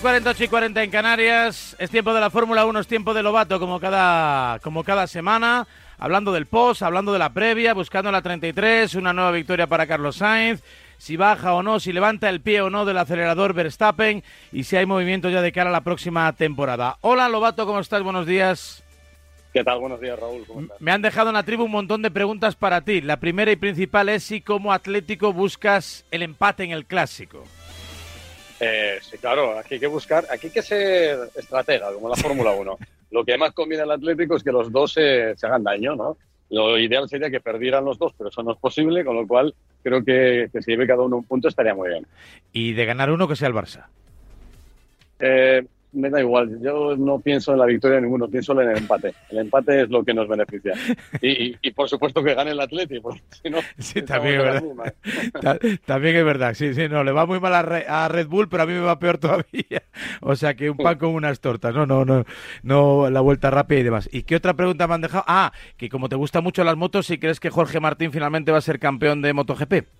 48 y 40 en Canarias. Es tiempo de la Fórmula 1, es tiempo de Lobato, como cada, como cada semana. Hablando del post, hablando de la previa, buscando la 33, una nueva victoria para Carlos Sainz. Si baja o no, si levanta el pie o no del acelerador Verstappen y si hay movimiento ya de cara a la próxima temporada. Hola Lobato, ¿cómo estás? Buenos días. ¿Qué tal? Buenos días, Raúl. ¿Cómo estás? Me han dejado en la tribu un montón de preguntas para ti. La primera y principal es si como Atlético buscas el empate en el clásico. Eh, sí, claro, aquí hay que buscar, aquí hay que ser estratega, como la Fórmula 1. Lo que más conviene al Atlético es que los dos se, se, hagan daño, ¿no? Lo ideal sería que perdieran los dos, pero eso no es posible, con lo cual creo que, que si lleve cada uno un punto estaría muy bien. Y de ganar uno, que sea el Barça. Eh, me da igual, yo no pienso en la victoria de ninguno, pienso en el empate. El empate es lo que nos beneficia. Y, y, y por supuesto que gane el Atleti, porque si no... Sí, también es verdad. también es verdad, sí, sí, no, le va muy mal a, Red Bull, pero a mí me va peor todavía. O sea que un pan con unas tortas, no, no, no, no, la vuelta rápida y demás. ¿Y qué otra pregunta me han dejado? Ah, que como te gustan mucho las motos, si crees que Jorge Martín finalmente va a ser campeón de MotoGP.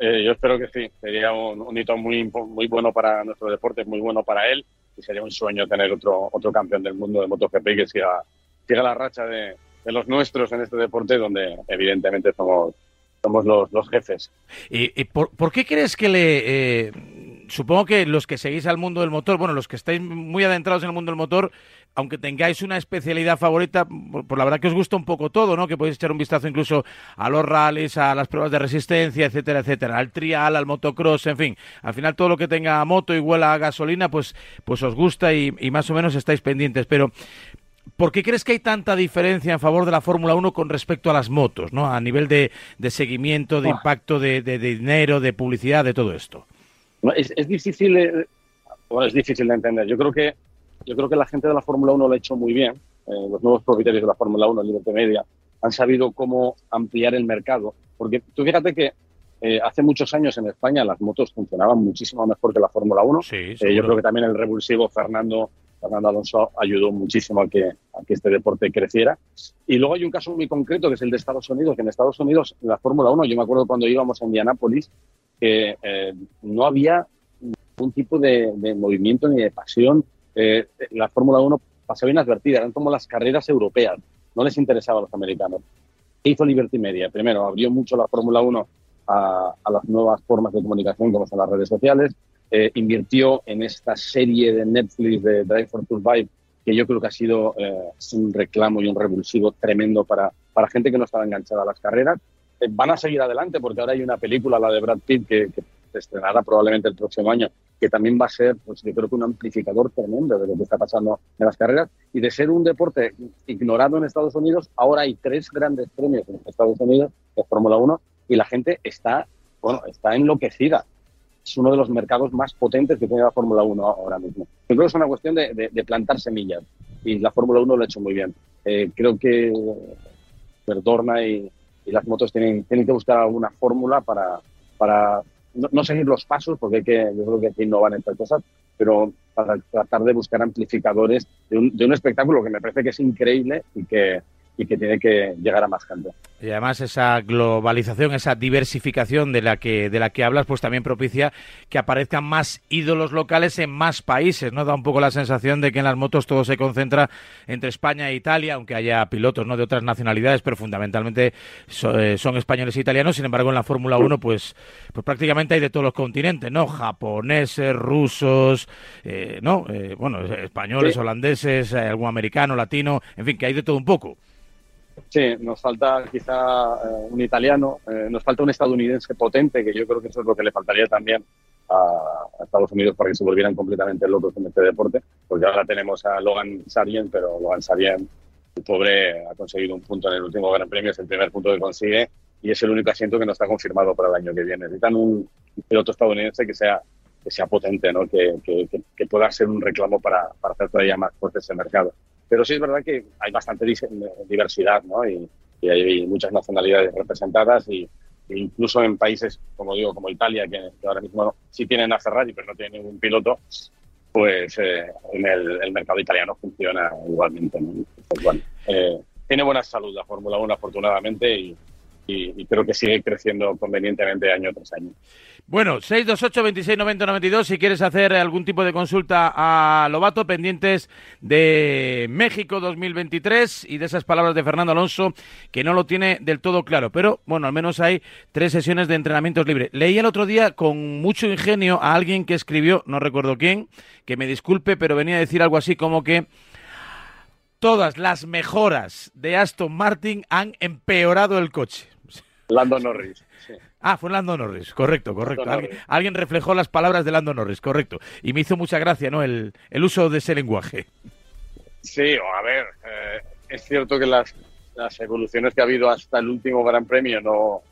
Eh, yo espero que sí. Sería un, hito muy, muy bueno para nuestro deporte, muy bueno para él. Y sería un sueño tener otro, otro campeón del mundo de MotoGP que siga, siga la racha de los nuestros en este deporte, donde evidentemente somos, somos los, los jefes. ¿Y, y por, por, qué crees que le.? Eh, supongo que los que seguís al mundo del motor, bueno, los que estáis muy adentrados en el mundo del motor, aunque tengáis una especialidad favorita, por, la verdad que os gusta un poco todo, ¿no? Que podéis echar un vistazo incluso a los rallies, a las pruebas de resistencia, etcétera, etcétera, al trial, al motocross, en fin, al final todo lo que tenga moto y huela a gasolina, pues, pues os gusta y, y más o menos estáis pendientes. Pero, ¿Por qué crees que hay tanta diferencia en favor de la Fórmula 1 con respecto a las motos, ¿no? A nivel de, de seguimiento, de impacto, de, de, de, dinero, de publicidad, de todo esto. Es, es difícil, eh, bueno, es difícil de entender. Yo creo que yo creo que la gente de la Fórmula 1 lo ha hecho muy bien. Eh, los nuevos propietarios de la Fórmula 1, Liberty Media, han sabido cómo ampliar el mercado. Porque tú fíjate que eh, hace muchos años en España las motos funcionaban muchísimo mejor que la Fórmula 1. Sí, eh, yo creo que también el revulsivo Fernando, Fernando Alonso ayudó muchísimo a que, a que este deporte creciera. Y luego hay un caso muy concreto que es el de Estados Unidos, que en Estados Unidos, la Fórmula 1, yo me acuerdo cuando íbamos a Indianápolis, que eh, no había ningún tipo de, de, movimiento ni de pasión. Eh, la Fórmula 1 pasaba inadvertida, eran como las carreras europeas, no les interesaba a los americanos. ¿Qué hizo Liberty Media? Primero, abrió mucho la Fórmula 1 a, a, las nuevas formas de comunicación, como son las redes sociales, eh, invirtió en esta serie de Netflix de Drive for Survive, que yo creo que ha sido eh, un reclamo y un revulsivo tremendo para, para gente que no estaba enganchada a las carreras van a seguir adelante porque ahora hay una película, la de Brad Pitt, que, que, se estrenará probablemente el próximo año, que también va a ser, pues yo creo que un amplificador tremendo de lo que está pasando en las carreras y de ser un deporte ignorado en Estados Unidos, ahora hay tres grandes premios en Estados Unidos Fórmula 1 y la gente está, bueno, está enloquecida. Es uno de los mercados más potentes que tiene la Fórmula 1 ahora mismo. Yo creo que es una cuestión de, de, de plantar semillas y la Fórmula 1 lo ha hecho muy bien. Eh, creo que Perdorna y, y las motos tienen, tienen que buscar alguna fórmula para, para no, no, seguir los pasos, porque hay que, yo creo que aquí no van estas cosas, pero para tratar de buscar amplificadores de un, de un espectáculo que me parece que es increíble y que, y que tiene que llegar a más gente. Y además esa globalización, esa diversificación de la que de la que hablas, pues también propicia que aparezcan más ídolos locales en más países, ¿no? Da un poco la sensación de que en las motos todo se concentra entre España e Italia, aunque haya pilotos, ¿no? de otras nacionalidades, pero fundamentalmente so, eh, son españoles e italianos, sin embargo en la Fórmula 1 pues pues prácticamente hay de todos los continentes, ¿no? Japoneses, rusos, eh, ¿no? Eh, bueno, españoles, sí. holandeses, eh, algún americano, latino, en fin, que hay de todo un poco. Sí, nos falta quizá eh, un italiano, eh, nos falta un estadounidense potente, que yo creo que eso es lo que le faltaría también a, Estados Unidos para que se volvieran completamente locos en este deporte, porque ahora tenemos a Logan Sargent, pero Logan Sargent, el pobre, ha conseguido un punto en el último Gran Premio, es el primer punto que consigue y es el único asiento que no está confirmado para el año que viene. Necesitan un piloto estadounidense que sea que sea potente, ¿no? que pueda ser un reclamo para, para hacer todavía más fuerte ese mercado. Pero sí es verdad que hay bastante diversidad, ¿no? Y, y hay muchas nacionalidades representadas y, e incluso en países, como digo, como Italia, que, ahora mismo sí tienen a Ferrari, pero no tienen ningún piloto, pues eh, en el, el, mercado italiano funciona igualmente. ¿no? Pues, bueno, eh, tiene buena salud la Fórmula 1, afortunadamente, y, y, creo que sigue creciendo convenientemente año tras año. Bueno, 628 26 90 92 si quieres hacer algún tipo de consulta a Lobato pendientes de México 2023 y de esas palabras de Fernando Alonso que no lo tiene del todo claro, pero bueno, al menos hay tres sesiones de entrenamientos libres. Leí el otro día con mucho ingenio a alguien que escribió, no recuerdo quién, que me disculpe, pero venía a decir algo así como que todas las mejoras de Aston Martin han empeorado el coche. Lando Norris. Ah, fue Lando Norris, correcto, correcto. ¿Alguien, reflejó las palabras de Lando Norris, correcto. Y me hizo mucha gracia, ¿no? El, uso de ese lenguaje. Sí, a ver, eh, es cierto que las, evoluciones que ha habido hasta el último Gran Premio no,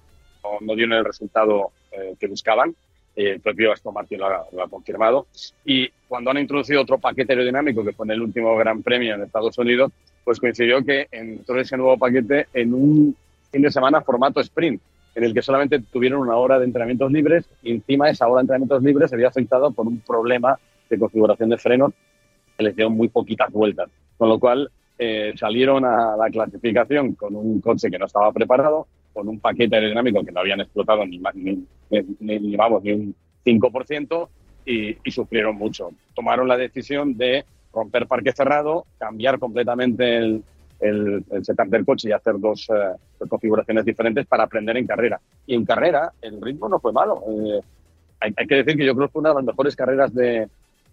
no, dieron el resultado eh, que buscaban. Eh, el propio Aston Martin lo ha, lo ha, confirmado. Y cuando han introducido otro paquete aerodinámico, que fue en el último Gran Premio en Estados Unidos, pues coincidió que entró ese nuevo paquete en un fin de semana formato sprint, en el que solamente tuvieron una hora de entrenamientos libres y encima esa hora de entrenamientos libres se había afectado por un problema de configuración de frenos que les dio muy poquitas vueltas. Con lo cual eh, salieron a la clasificación con un coche que no estaba preparado, con un paquete aerodinámico que no habían explotado ni, ni, ni, vamos, ni un 5% y, y sufrieron mucho. Tomaron la decisión de romper parque cerrado, cambiar completamente el, el, setup del coche y hacer dos, eh, configuraciones diferentes para aprender en carrera. Y en carrera el ritmo no fue malo. Eh, hay, que decir que yo creo que fue una de las mejores carreras de,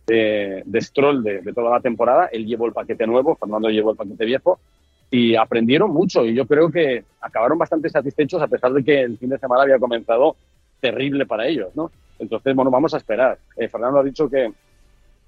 de, Stroll de, toda la temporada. Él llevó el paquete nuevo, Fernando llevó el paquete viejo y aprendieron mucho y yo creo que acabaron bastante satisfechos a pesar de que el fin de semana había comenzado terrible para ellos, ¿no? Entonces, bueno, vamos a esperar. Eh, Fernando ha dicho que,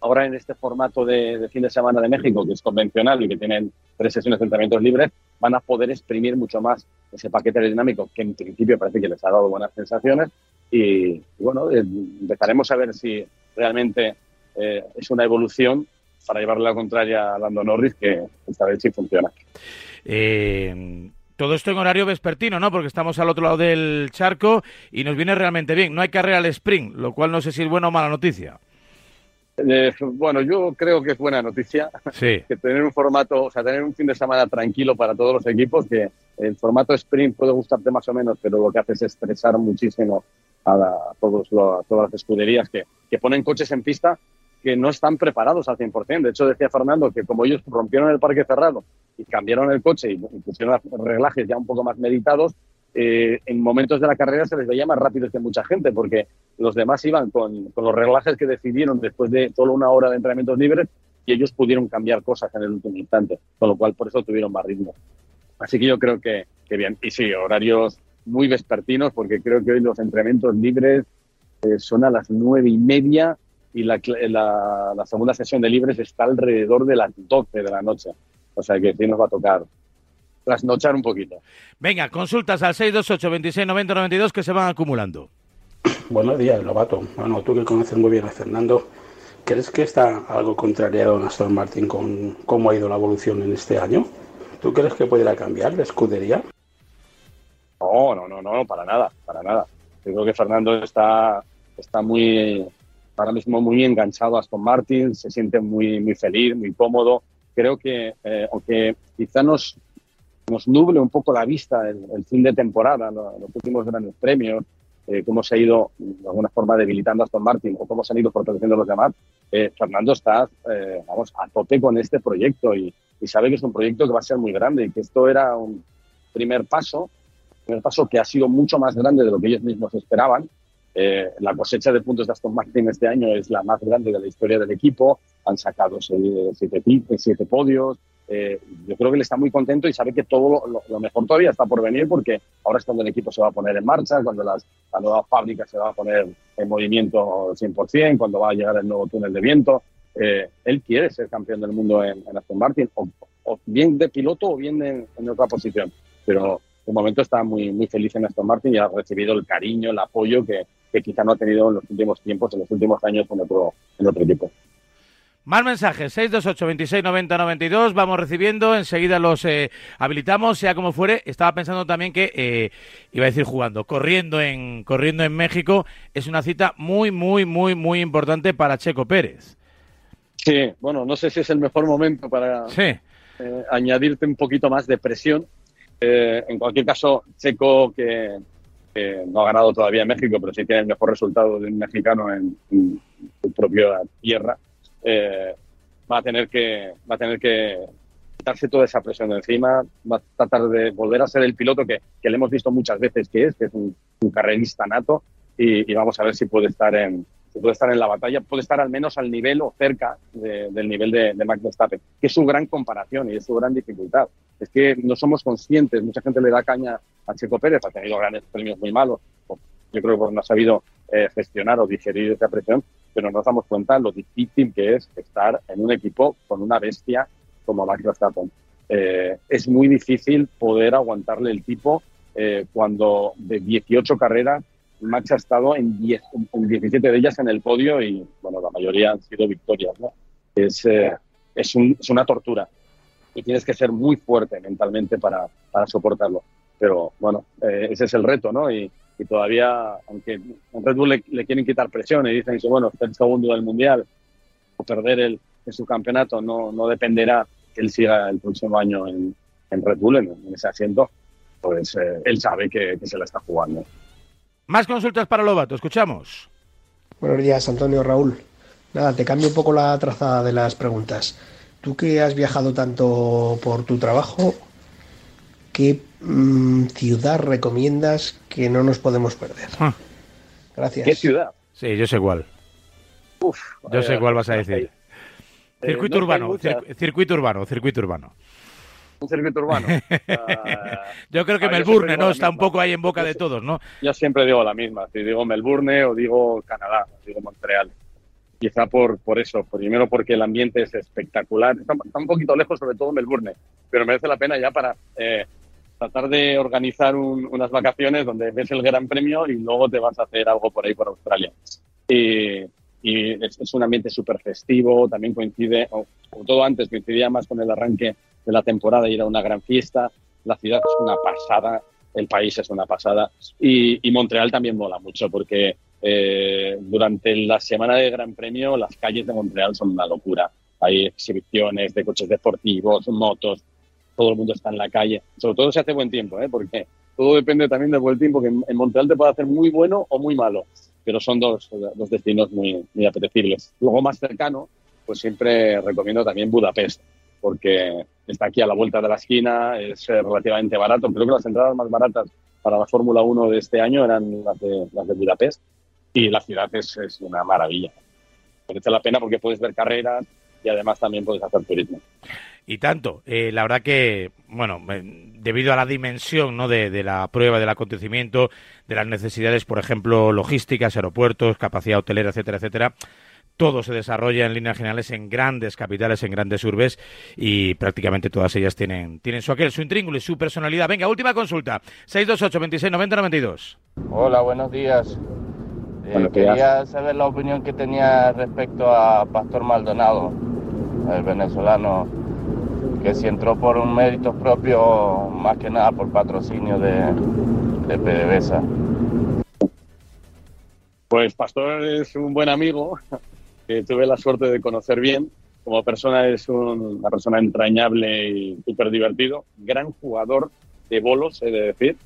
ahora en este formato de, fin de semana de México, que es convencional y que tienen tres sesiones de entrenamientos libres, van a poder exprimir mucho más ese paquete aerodinámico que en principio parece que les ha dado buenas sensaciones. Y, bueno, eh, empezaremos a ver si realmente eh, es una evolución para llevarle la contraria a Lando Norris, que esta vez sí funciona. Eh, todo esto en horario vespertino, ¿no? Porque estamos al otro lado del charco y nos viene realmente bien. No hay carrera al sprint, lo cual no sé si es buena o mala noticia. Eh, bueno, yo creo que es buena noticia que tener un formato, o sea, tener un fin de semana tranquilo para todos los equipos, que el formato sprint puede gustarte más o menos, pero lo que hace es estresar muchísimo a, todos todas las escuderías que, que, ponen coches en pista que no están preparados al 100%. De hecho, decía Fernando que como ellos rompieron el parque cerrado y cambiaron el coche y pusieron reglajes ya un poco más meditados, eh, en momentos de la carrera se les veía más rápidos que mucha gente, porque los demás iban con, con, los reglajes que decidieron después de solo una hora de entrenamientos libres y ellos pudieron cambiar cosas en el último instante, con lo cual por eso tuvieron más ritmo. Así que yo creo que, que bien. Y sí, horarios muy vespertinos, porque creo que hoy los entrenamientos libres eh, son a las nueve y media y la, la, la, segunda sesión de libres está alrededor de las doce de la noche. O sea que sí nos va a tocar trasnochar un poquito. Venga, consultas al 628 26 90 92 que se van acumulando. Buenos días, Lobato. Bueno, tú que conoces muy bien a Fernando, ¿crees que está algo contrariado en Aston Martin con cómo ha ido la evolución en este año? ¿Tú crees que pudiera cambiar la escudería? No, no, no, no, para nada, para nada. Yo creo que Fernando está, está muy, ahora mismo muy enganchado a Aston Martin, se siente muy, muy feliz, muy cómodo. Creo que, eh, aunque quizá nos, nos nuble un poco la vista el, el fin de temporada, los, últimos grandes premios, eh, cómo se ha ido de alguna forma debilitando Aston Martin o cómo se han ido fortaleciendo los demás, eh, Fernando está eh, vamos, a tope con este proyecto y, y, sabe que es un proyecto que va a ser muy grande y que esto era un primer paso, primer paso que ha sido mucho más grande de lo que ellos mismos esperaban. la cosecha de puntos de Aston Martin este año es la más grande de la historia del equipo. Han sacado siete, siete podios, eh, yo creo que él está muy contento y sabe que todo lo, mejor todavía está por venir porque ahora es cuando el equipo se va a poner en marcha, cuando las, la nueva fábrica se va a poner en movimiento 100%, cuando va a llegar el nuevo túnel de viento. Eh, él quiere ser campeón del mundo en, Aston Martin, o, bien de piloto o bien en, otra posición. Pero de momento está muy, muy feliz en Aston Martin y ha recibido el cariño, el apoyo que, que quizá no ha tenido en los últimos tiempos, en los últimos años en otro, en otro equipo. Más mensajes, 628 26 90 92, vamos recibiendo, enseguida los eh, habilitamos, sea como fuere. Estaba pensando también que, eh, iba a decir jugando, corriendo en, corriendo en México, es una cita muy, muy, muy, muy importante para Checo Pérez. Sí, bueno, no sé si es el mejor momento para eh, añadirte un poquito más de presión, Eh, en cualquier caso, Checo, que, no ha ganado todavía en México, pero sí tiene el mejor resultado de un mexicano en, su propia tierra, eh, va a tener que va a tener que quitarse toda esa presión de encima, va a tratar de volver a ser el piloto que, le hemos visto muchas veces que es, que es un, carrerista nato, y, vamos a ver si puede estar en, puede estar en la batalla, puede estar al menos al nivel o cerca del nivel de, de Max Verstappen, que es su gran comparación y es su gran dificultad. Es que no somos conscientes, mucha gente le da caña a Checo Pérez, ha tenido grandes premios muy malos, yo creo que no ha sabido eh, gestionar o digerir esa presión, pero no nos damos cuenta lo difícil que es estar en un equipo con una bestia como Max Verstappen. Eh, es muy difícil poder aguantarle el tipo eh, cuando de 18 carreras Max ha estado en, 10, en 17 de ellas en el podio y, bueno, la mayoría han sido victorias, ¿no? Es, eh, es, un, es, una tortura y tienes que ser muy fuerte mentalmente para, para soportarlo. Pero, bueno, eh, ese es el reto, ¿no? Y, y todavía, aunque en Red Bull le, quieren quitar presión y dicen que, bueno, ser segundo del Mundial o perder el, en su campeonato no, no dependerá que él siga el próximo año en, en Red Bull, en, ese asiento, pues eh, él sabe que, que se la está jugando. Más consultas para Lobato, escuchamos. Buenos días, Antonio Raúl. Nada, te cambio un poco la trazada de las preguntas. Tú que has viajado tanto por tu trabajo, ¿qué mm, ciudad recomiendas que no nos podemos perder? Ah. Gracias. ¿Qué ciudad? Sí, yo sé cuál. Uf, yo sé cuál vas a decir. circuito urbano, circuito urbano, circuito urbano un circuito urbano. Ah, yo creo que Melbourne, ¿no? Está un poco ahí en boca de todos, ¿no? Yo siempre digo la misma. Si digo Melbourne o digo Canadá, digo Montreal. Quizá por, por eso. Primero porque el ambiente es espectacular. Está, un poquito lejos, sobre todo Melbourne, pero merece la pena ya para eh, tratar de organizar unas vacaciones donde ves el Gran Premio y luego te vas a hacer algo por ahí por Australia. Y, es, un ambiente súper festivo, también coincide, o, todo antes coincidía más con el arranque de la temporada y era una gran fiesta. La ciudad es una pasada, el país es una pasada y, Montreal también mola mucho porque eh, durante la semana de Gran Premio las calles de Montreal son una locura. Hay exhibiciones de coches deportivos, motos, todo el mundo está en la calle. Sobre todo se hace buen tiempo, ¿eh? porque todo depende también del buen tiempo, que en Montreal te puede hacer muy bueno o muy malo, pero son dos, dos destinos muy, muy apetecibles. Luego más cercano, pues siempre recomiendo también Budapest porque está aquí a la vuelta de la esquina, es eh, relativamente barato. Creo que las entradas más baratas para la Fórmula 1 de este año eran las de, las de Budapest y la ciudad es, es una maravilla. Merece la pena porque puedes ver carreras y además también puedes hacer turismo. Y tanto, eh, la verdad que, bueno, debido a la dimensión ¿no? de, de, la prueba, del acontecimiento, de las necesidades, por ejemplo, logísticas, aeropuertos, capacidad hotelera, etcétera, etcétera, todo se desarrolla en líneas generales en grandes capitales, en grandes urbes y prácticamente todas ellas tienen, tienen su aquel, su intríngulo y su personalidad. Venga, última consulta. 628 26 90 92. Hola, buenos días. Eh, quería saber la opinión que tenía respecto a Pastor Maldonado, el venezolano, que si entró por un mérito propio, más que nada por patrocinio de, de PDVSA. Pues Pastor es un buen amigo, tuve la suerte de conocer bien. Como persona es una persona entrañable y súper divertido. Gran jugador de bolos, he de decir,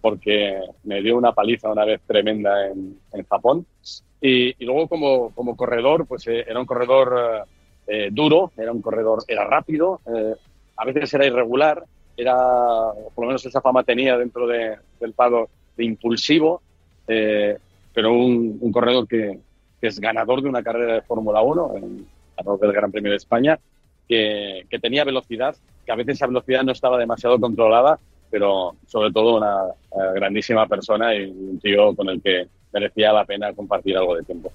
porque me dio una paliza una vez tremenda en, Japón. Y, luego como, como corredor, pues eh, era un corredor eh, eh, duro, era un corredor, era rápido, a veces era irregular, era, por lo menos esa fama tenía dentro del pado de impulsivo, pero un, un corredor que, que es ganador de una carrera de Fórmula 1, en, a del Gran Premio de España, que, que, tenía velocidad, que a veces esa velocidad no estaba demasiado controlada, pero sobre todo una eh, grandísima persona y un tío con el que merecía la pena compartir algo de tiempo.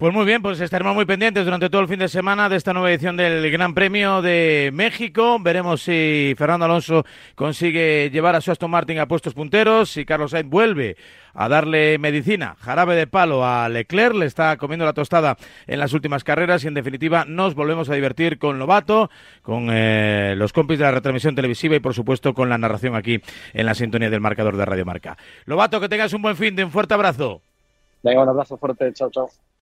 Pues muy bien, pues estaremos muy pendientes durante todo el fin de semana de esta nueva edición del Gran Premio de México. Veremos si Fernando Alonso consigue llevar a su Aston Martin a puestos punteros, si Carlos Sainz vuelve a darle medicina, jarabe de palo a Leclerc, le está comiendo la tostada en las últimas carreras y en definitiva nos volvemos a divertir con Lobato, con eh, los compis de la retransmisión televisiva y por supuesto con la narración aquí en la sintonía del marcador de Radio Marca. Lobato, que tengas un buen fin de un fuerte abrazo. Venga, un abrazo fuerte, chao, chao.